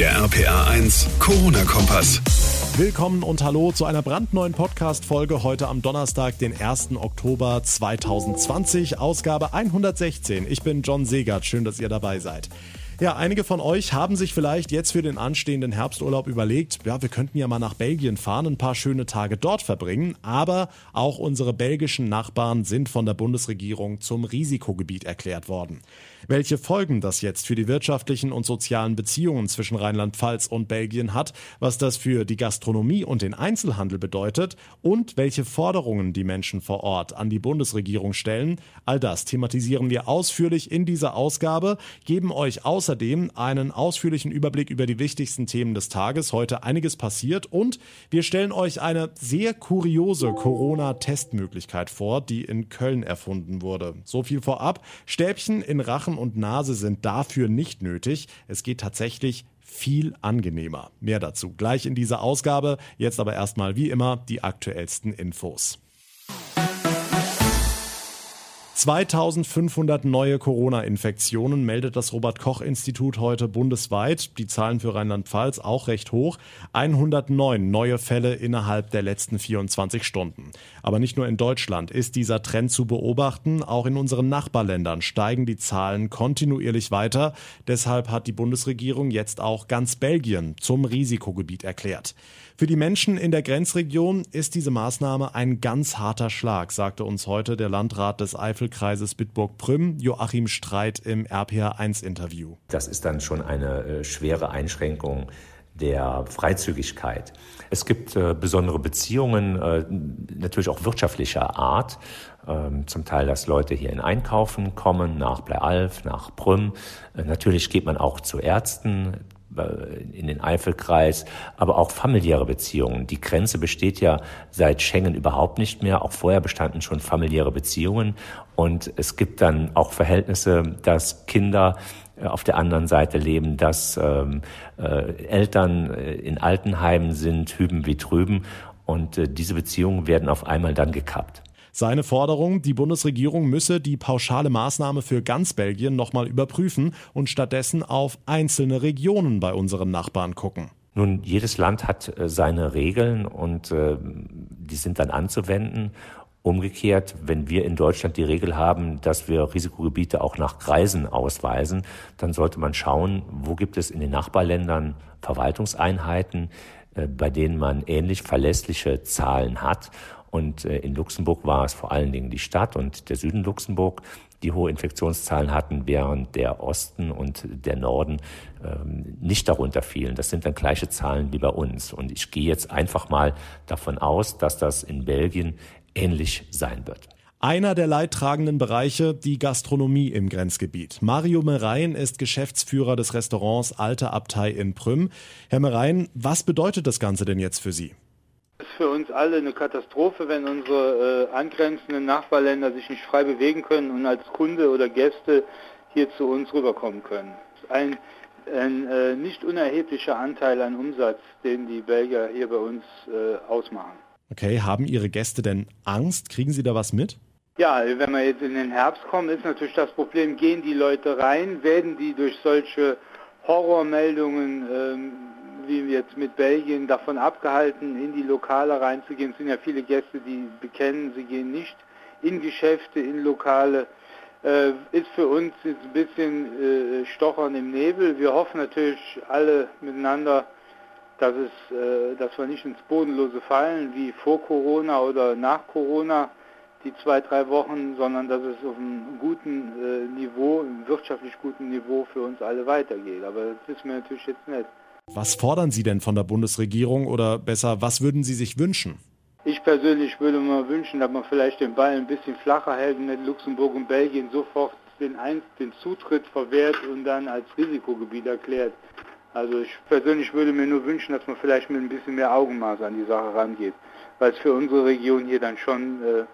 Der RPA 1 Corona-Kompass. Willkommen und hallo zu einer brandneuen Podcast-Folge heute am Donnerstag, den 1. Oktober 2020, Ausgabe 116. Ich bin John Segert. Schön, dass ihr dabei seid. Ja, einige von euch haben sich vielleicht jetzt für den anstehenden Herbsturlaub überlegt, ja, wir könnten ja mal nach Belgien fahren, ein paar schöne Tage dort verbringen, aber auch unsere belgischen Nachbarn sind von der Bundesregierung zum Risikogebiet erklärt worden. Welche Folgen das jetzt für die wirtschaftlichen und sozialen Beziehungen zwischen Rheinland-Pfalz und Belgien hat, was das für die Gastronomie und den Einzelhandel bedeutet und welche Forderungen die Menschen vor Ort an die Bundesregierung stellen, all das thematisieren wir ausführlich in dieser Ausgabe, geben euch außer außerdem einen ausführlichen Überblick über die wichtigsten Themen des Tages. Heute einiges passiert und wir stellen euch eine sehr kuriose Corona-Testmöglichkeit vor, die in Köln erfunden wurde. So viel vorab. Stäbchen in Rachen und Nase sind dafür nicht nötig. Es geht tatsächlich viel angenehmer. Mehr dazu gleich in dieser Ausgabe. Jetzt aber erstmal wie immer die aktuellsten Infos. 2500 neue Corona-Infektionen meldet das Robert-Koch-Institut heute bundesweit. Die Zahlen für Rheinland-Pfalz auch recht hoch. 109 neue Fälle innerhalb der letzten 24 Stunden. Aber nicht nur in Deutschland ist dieser Trend zu beobachten. Auch in unseren Nachbarländern steigen die Zahlen kontinuierlich weiter. Deshalb hat die Bundesregierung jetzt auch ganz Belgien zum Risikogebiet erklärt. Für die Menschen in der Grenzregion ist diese Maßnahme ein ganz harter Schlag, sagte uns heute der Landrat des Eifelkreises Bitburg-Prüm, Joachim Streit, im RPA1-Interview. Das ist dann schon eine äh, schwere Einschränkung der Freizügigkeit. Es gibt äh, besondere Beziehungen, äh, natürlich auch wirtschaftlicher Art. Ähm, zum Teil, dass Leute hier in Einkaufen kommen, nach Bleialf, nach Prüm. Äh, natürlich geht man auch zu Ärzten, in den Eifelkreis, aber auch familiäre Beziehungen. Die Grenze besteht ja seit Schengen überhaupt nicht mehr. Auch vorher bestanden schon familiäre Beziehungen. Und es gibt dann auch Verhältnisse, dass Kinder äh, auf der anderen Seite leben, dass ähm, äh, Eltern äh, in Altenheimen sind, hüben wie drüben. Und äh, diese Beziehungen werden auf einmal dann gekappt. Seine Forderung, die Bundesregierung müsse die pauschale Maßnahme für ganz Belgien nochmal überprüfen und stattdessen auf einzelne Regionen bei unseren Nachbarn gucken. Nun, jedes Land hat äh, seine Regeln und äh, die sind dann anzuwenden. Umgekehrt, wenn wir in Deutschland die Regel haben, dass wir Risikogebiete auch nach Kreisen ausweisen, dann sollte man schauen, wo gibt es in den Nachbarländern Verwaltungseinheiten, äh, bei denen man ähnlich verlässliche Zahlen hat und äh, in Luxemburg war es vor allen Dingen die Stadt und der Süden Luxemburg, die hohe Infektionszahlen hatten, während der Osten und der Norden ähm, nicht darunter fielen. Das sind dann gleiche Zahlen wie bei uns. Und ich gehe jetzt einfach mal davon aus, dass das in Belgien ähnlich sein wird. Einer der leidtragenden Bereiche, die Gastronomie im Grenzgebiet. Mario Merein ist Geschäftsführer des Restaurants Alte Abtei in Prüm. Herr Merein, was bedeutet das Ganze denn jetzt für Sie? Für uns alle eine Katastrophe, wenn unsere äh, angrenzenden Nachbarländer sich nicht frei bewegen können und als Kunde oder Gäste hier zu uns rüberkommen können. Ein, ein äh, nicht unerheblicher Anteil an Umsatz, den die Belgier hier bei uns äh, ausmachen. Okay, haben Ihre Gäste denn Angst? Kriegen Sie da was mit? Ja, wenn wir jetzt in den Herbst kommen, ist natürlich das Problem, gehen die Leute rein, werden die durch solche Horrormeldungen ähm, wie jetzt mit Belgien davon abgehalten, in die Lokale reinzugehen. Es sind ja viele Gäste, die bekennen, sie gehen nicht in Geschäfte, in Lokale. Äh, ist für uns jetzt ein bisschen äh, Stochern im Nebel. Wir hoffen natürlich alle miteinander, dass, es, äh, dass wir nicht ins Bodenlose fallen, wie vor Corona oder nach Corona, die zwei, drei Wochen, sondern dass es auf einem guten äh, Niveau, einem wirtschaftlich guten Niveau für uns alle weitergeht. Aber das wissen wir natürlich jetzt nicht. Was fordern Sie denn von der Bundesregierung oder besser, was würden Sie sich wünschen? Ich persönlich würde mir wünschen, dass man vielleicht den Ball ein bisschen flacher hält und nicht Luxemburg und Belgien sofort den, Ein den Zutritt verwehrt und dann als Risikogebiet erklärt. Also ich persönlich würde mir nur wünschen, dass man vielleicht mit ein bisschen mehr Augenmaß an die Sache rangeht, weil es für unsere Region hier dann schon äh,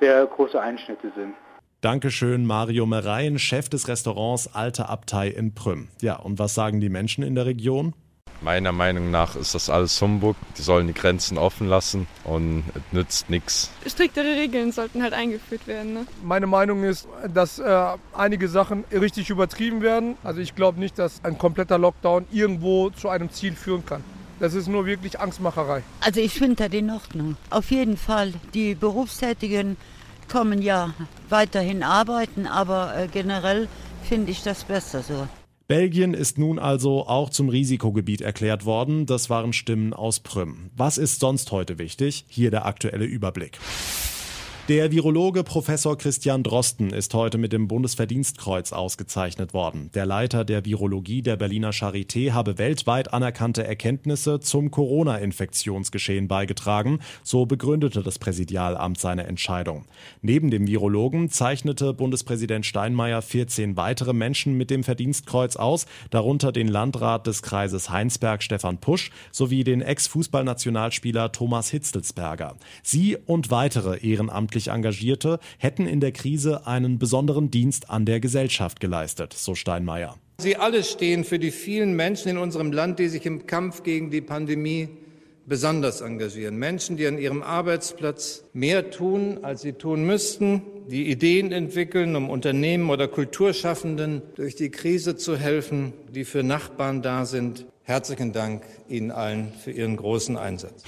sehr große Einschnitte sind. Dankeschön, Mario Merein, Chef des Restaurants Alte Abtei in Prüm. Ja, und was sagen die Menschen in der Region? Meiner Meinung nach ist das alles Humbug. Die sollen die Grenzen offen lassen und es nützt nichts. Striktere Regeln sollten halt eingeführt werden. Ne? Meine Meinung ist, dass äh, einige Sachen richtig übertrieben werden. Also ich glaube nicht, dass ein kompletter Lockdown irgendwo zu einem Ziel führen kann. Das ist nur wirklich Angstmacherei. Also ich finde das in Ordnung. Auf jeden Fall. Die Berufstätigen kommen ja weiterhin arbeiten, aber äh, generell finde ich das besser so. Belgien ist nun also auch zum Risikogebiet erklärt worden. Das waren Stimmen aus Prüm. Was ist sonst heute wichtig? Hier der aktuelle Überblick. Der Virologe Professor Christian Drosten ist heute mit dem Bundesverdienstkreuz ausgezeichnet worden. Der Leiter der Virologie der Berliner Charité habe weltweit anerkannte Erkenntnisse zum Corona-Infektionsgeschehen beigetragen, so begründete das Präsidialamt seine Entscheidung. Neben dem Virologen zeichnete Bundespräsident Steinmeier 14 weitere Menschen mit dem Verdienstkreuz aus, darunter den Landrat des Kreises Heinsberg Stefan Pusch sowie den Ex-Fußballnationalspieler Thomas Hitzelsberger. Sie und weitere Ehrenamtliche ehrenamtlich Engagierte hätten in der Krise einen besonderen Dienst an der Gesellschaft geleistet, so Steinmeier. Sie alle stehen für die vielen Menschen in unserem Land, die sich im Kampf gegen die Pandemie besonders engagieren. Menschen, die an ihrem Arbeitsplatz mehr tun, als sie tun müssten, die Ideen entwickeln, um Unternehmen oder Kulturschaffenden durch die Krise zu helfen, die für Nachbarn da sind. Herzlichen Dank Ihnen allen für Ihren großen Einsatz.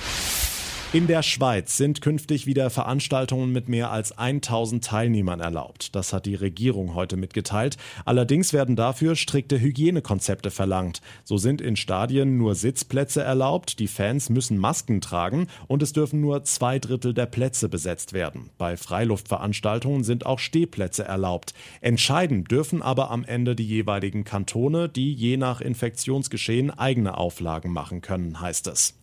In der Schweiz sind künftig wieder Veranstaltungen mit mehr als 1000 Teilnehmern erlaubt. Das hat die Regierung heute mitgeteilt. Allerdings werden dafür strikte Hygienekonzepte verlangt. So sind in Stadien nur Sitzplätze erlaubt, die Fans müssen Masken tragen und es dürfen nur zwei Drittel der Plätze besetzt werden. Bei Freiluftveranstaltungen sind auch Stehplätze erlaubt. Entscheiden dürfen aber am Ende die jeweiligen Kantone, die je nach Infektionsgeschehen eigene Auflagen machen können, heißt es.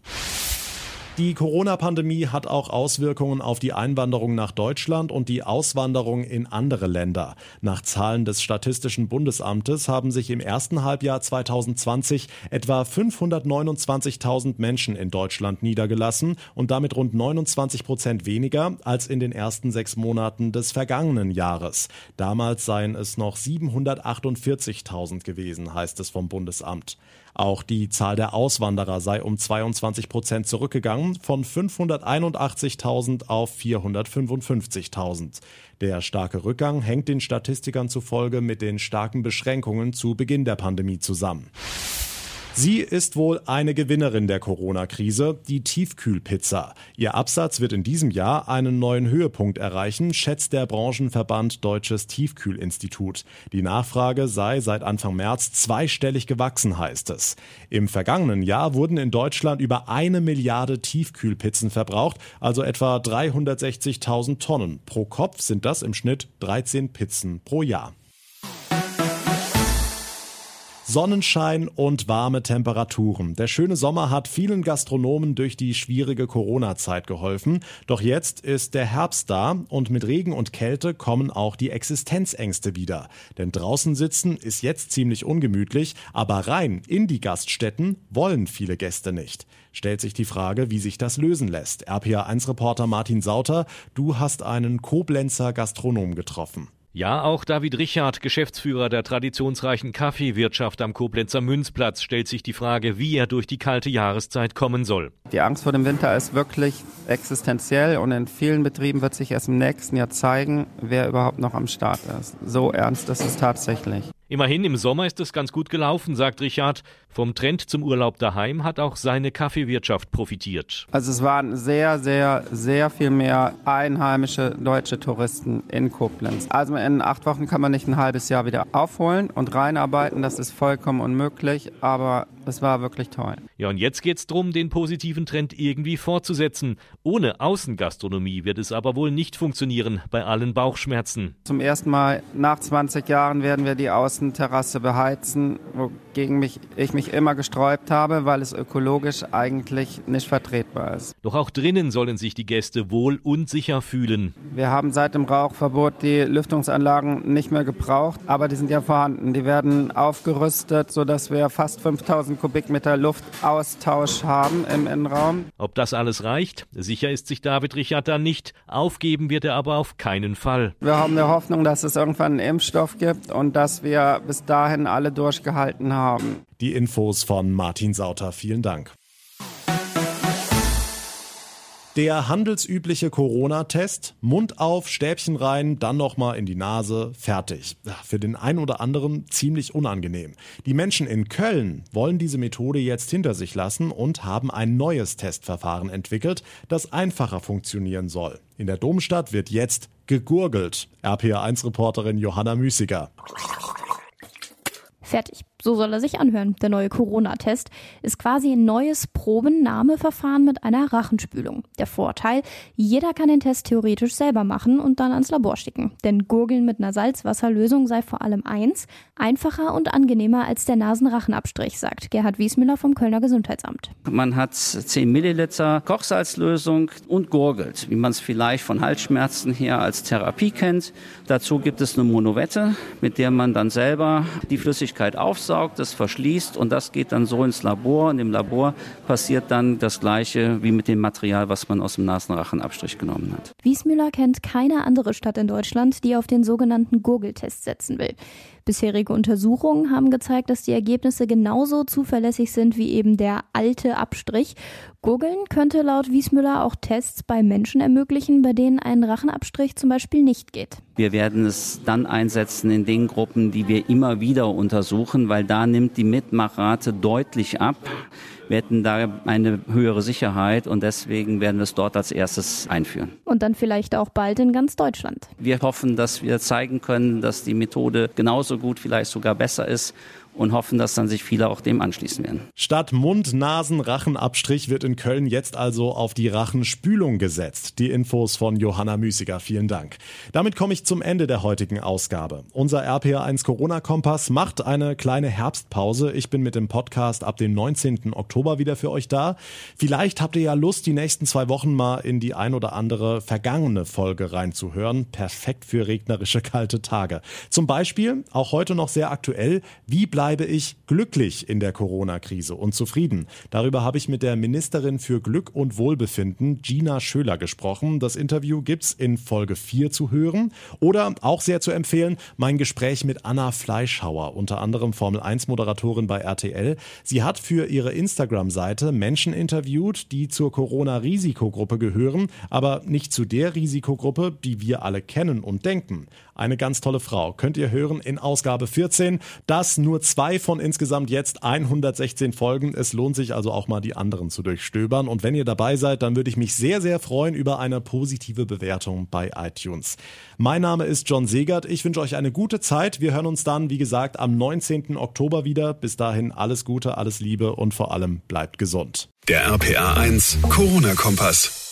Die Corona-Pandemie hat auch Auswirkungen auf die Einwanderung nach Deutschland und die Auswanderung in andere Länder. Nach Zahlen des Statistischen Bundesamtes haben sich im ersten Halbjahr 2020 etwa 529.000 Menschen in Deutschland niedergelassen und damit rund 29 Prozent weniger als in den ersten sechs Monaten des vergangenen Jahres. Damals seien es noch 748.000 gewesen, heißt es vom Bundesamt. Auch die Zahl der Auswanderer sei um 22 Prozent zurückgegangen, von 581.000 auf 455.000. Der starke Rückgang hängt den Statistikern zufolge mit den starken Beschränkungen zu Beginn der Pandemie zusammen. Sie ist wohl eine Gewinnerin der Corona-Krise, die Tiefkühlpizza. Ihr Absatz wird in diesem Jahr einen neuen Höhepunkt erreichen, schätzt der Branchenverband Deutsches Tiefkühlinstitut. Die Nachfrage sei seit Anfang März zweistellig gewachsen, heißt es. Im vergangenen Jahr wurden in Deutschland über eine Milliarde Tiefkühlpizzen verbraucht, also etwa 360.000 Tonnen. Pro Kopf sind das im Schnitt 13 Pizzen pro Jahr. Sonnenschein und warme Temperaturen. Der schöne Sommer hat vielen Gastronomen durch die schwierige Corona-Zeit geholfen. Doch jetzt ist der Herbst da und mit Regen und Kälte kommen auch die Existenzängste wieder. Denn draußen sitzen ist jetzt ziemlich ungemütlich, aber rein in die Gaststätten wollen viele Gäste nicht. Stellt sich die Frage, wie sich das lösen lässt. RPA1-Reporter Martin Sauter, du hast einen Koblenzer Gastronom getroffen. Ja, auch David Richard, Geschäftsführer der traditionsreichen Kaffeewirtschaft am Koblenzer Münzplatz, stellt sich die Frage, wie er durch die kalte Jahreszeit kommen soll. Die Angst vor dem Winter ist wirklich existenziell und in vielen Betrieben wird sich erst im nächsten Jahr zeigen, wer überhaupt noch am Start ist. So ernst ist es tatsächlich. Immerhin im Sommer ist es ganz gut gelaufen, sagt Richard. Vom Trend zum Urlaub daheim hat auch seine Kaffeewirtschaft profitiert. Also es waren sehr, sehr, sehr viel mehr einheimische deutsche Touristen in Koblenz. Also in acht Wochen kann man nicht ein halbes Jahr wieder aufholen und reinarbeiten. Das ist vollkommen unmöglich, aber es war wirklich toll. Ja, und jetzt geht es darum, den positiven Trend irgendwie fortzusetzen. Ohne Außengastronomie wird es aber wohl nicht funktionieren bei allen Bauchschmerzen. Zum ersten Mal nach 20 Jahren werden wir die Außenterrasse beheizen, wogegen mich, ich mich immer gesträubt habe, weil es ökologisch eigentlich nicht vertretbar ist. Doch auch drinnen sollen sich die Gäste wohl und sicher fühlen. Wir haben seit dem Rauchverbot die Lüftungsanlagen nicht mehr gebraucht, aber die sind ja vorhanden. Die werden aufgerüstet, sodass wir fast 5000 1000 Kubikmeter Luftaustausch haben im Innenraum. Ob das alles reicht? Sicher ist sich David Richard da nicht. Aufgeben wird er aber auf keinen Fall. Wir haben die Hoffnung, dass es irgendwann einen Impfstoff gibt und dass wir bis dahin alle durchgehalten haben. Die Infos von Martin Sauter. Vielen Dank. Der handelsübliche Corona-Test, Mund auf, Stäbchen rein, dann nochmal in die Nase, fertig. Für den einen oder anderen ziemlich unangenehm. Die Menschen in Köln wollen diese Methode jetzt hinter sich lassen und haben ein neues Testverfahren entwickelt, das einfacher funktionieren soll. In der Domstadt wird jetzt gegurgelt. RPA1-Reporterin Johanna Müßiger. Fertig. So soll er sich anhören. Der neue Corona-Test ist quasi ein neues Probennahmeverfahren mit einer Rachenspülung. Der Vorteil, jeder kann den Test theoretisch selber machen und dann ans Labor schicken. Denn Gurgeln mit einer Salzwasserlösung sei vor allem eins, einfacher und angenehmer als der Nasenrachenabstrich, sagt Gerhard Wiesmüller vom Kölner Gesundheitsamt. Man hat 10 Milliliter Kochsalzlösung und gurgelt, wie man es vielleicht von Halsschmerzen her als Therapie kennt. Dazu gibt es eine Monovette, mit der man dann selber die Flüssigkeit aufsaugt aufsaugt, das verschließt und das geht dann so ins Labor. Und im Labor passiert dann das Gleiche wie mit dem Material, was man aus dem Nasenrachenabstrich genommen hat. Wiesmüller kennt keine andere Stadt in Deutschland, die auf den sogenannten Gurgeltest setzen will. Bisherige Untersuchungen haben gezeigt, dass die Ergebnisse genauso zuverlässig sind wie eben der alte Abstrich. Gurgeln könnte laut Wiesmüller auch Tests bei Menschen ermöglichen, bei denen ein Rachenabstrich zum Beispiel nicht geht. Wir werden es dann einsetzen in den Gruppen, die wir immer wieder untersuchen, weil da nimmt die Mitmachrate deutlich ab. Wir hätten da eine höhere Sicherheit und deswegen werden wir es dort als erstes einführen. Und dann vielleicht auch bald in ganz Deutschland. Wir hoffen, dass wir zeigen können, dass die Methode genauso gut, vielleicht sogar besser ist und hoffen, dass dann sich viele auch dem anschließen werden. Statt Mund, Nasen, Rachenabstrich wird in Köln jetzt also auf die Rachenspülung gesetzt. Die Infos von Johanna Müßiger. Vielen Dank. Damit komme ich zum Ende der heutigen Ausgabe. Unser RPA1 Corona Kompass macht eine kleine Herbstpause. Ich bin mit dem Podcast ab dem 19. Oktober wieder für euch da. Vielleicht habt ihr ja Lust, die nächsten zwei Wochen mal in die ein oder andere vergangene Folge reinzuhören. Perfekt für regnerische kalte Tage. Zum Beispiel, auch heute noch sehr aktuell, wie bleibt bleibe ich glücklich in der Corona-Krise und zufrieden? Darüber habe ich mit der Ministerin für Glück und Wohlbefinden, Gina Schöler, gesprochen. Das Interview gibt's in Folge 4 zu hören. Oder auch sehr zu empfehlen, mein Gespräch mit Anna Fleischhauer, unter anderem Formel 1-Moderatorin bei RTL. Sie hat für ihre Instagram-Seite Menschen interviewt, die zur Corona-Risikogruppe gehören, aber nicht zu der Risikogruppe, die wir alle kennen und denken. Eine ganz tolle Frau. Könnt ihr hören in Ausgabe 14. Das nur zwei von insgesamt jetzt 116 Folgen. Es lohnt sich also auch mal die anderen zu durchstöbern. Und wenn ihr dabei seid, dann würde ich mich sehr, sehr freuen über eine positive Bewertung bei iTunes. Mein Name ist John Segert. Ich wünsche euch eine gute Zeit. Wir hören uns dann, wie gesagt, am 19. Oktober wieder. Bis dahin alles Gute, alles Liebe und vor allem bleibt gesund. Der RPA 1 Corona-Kompass.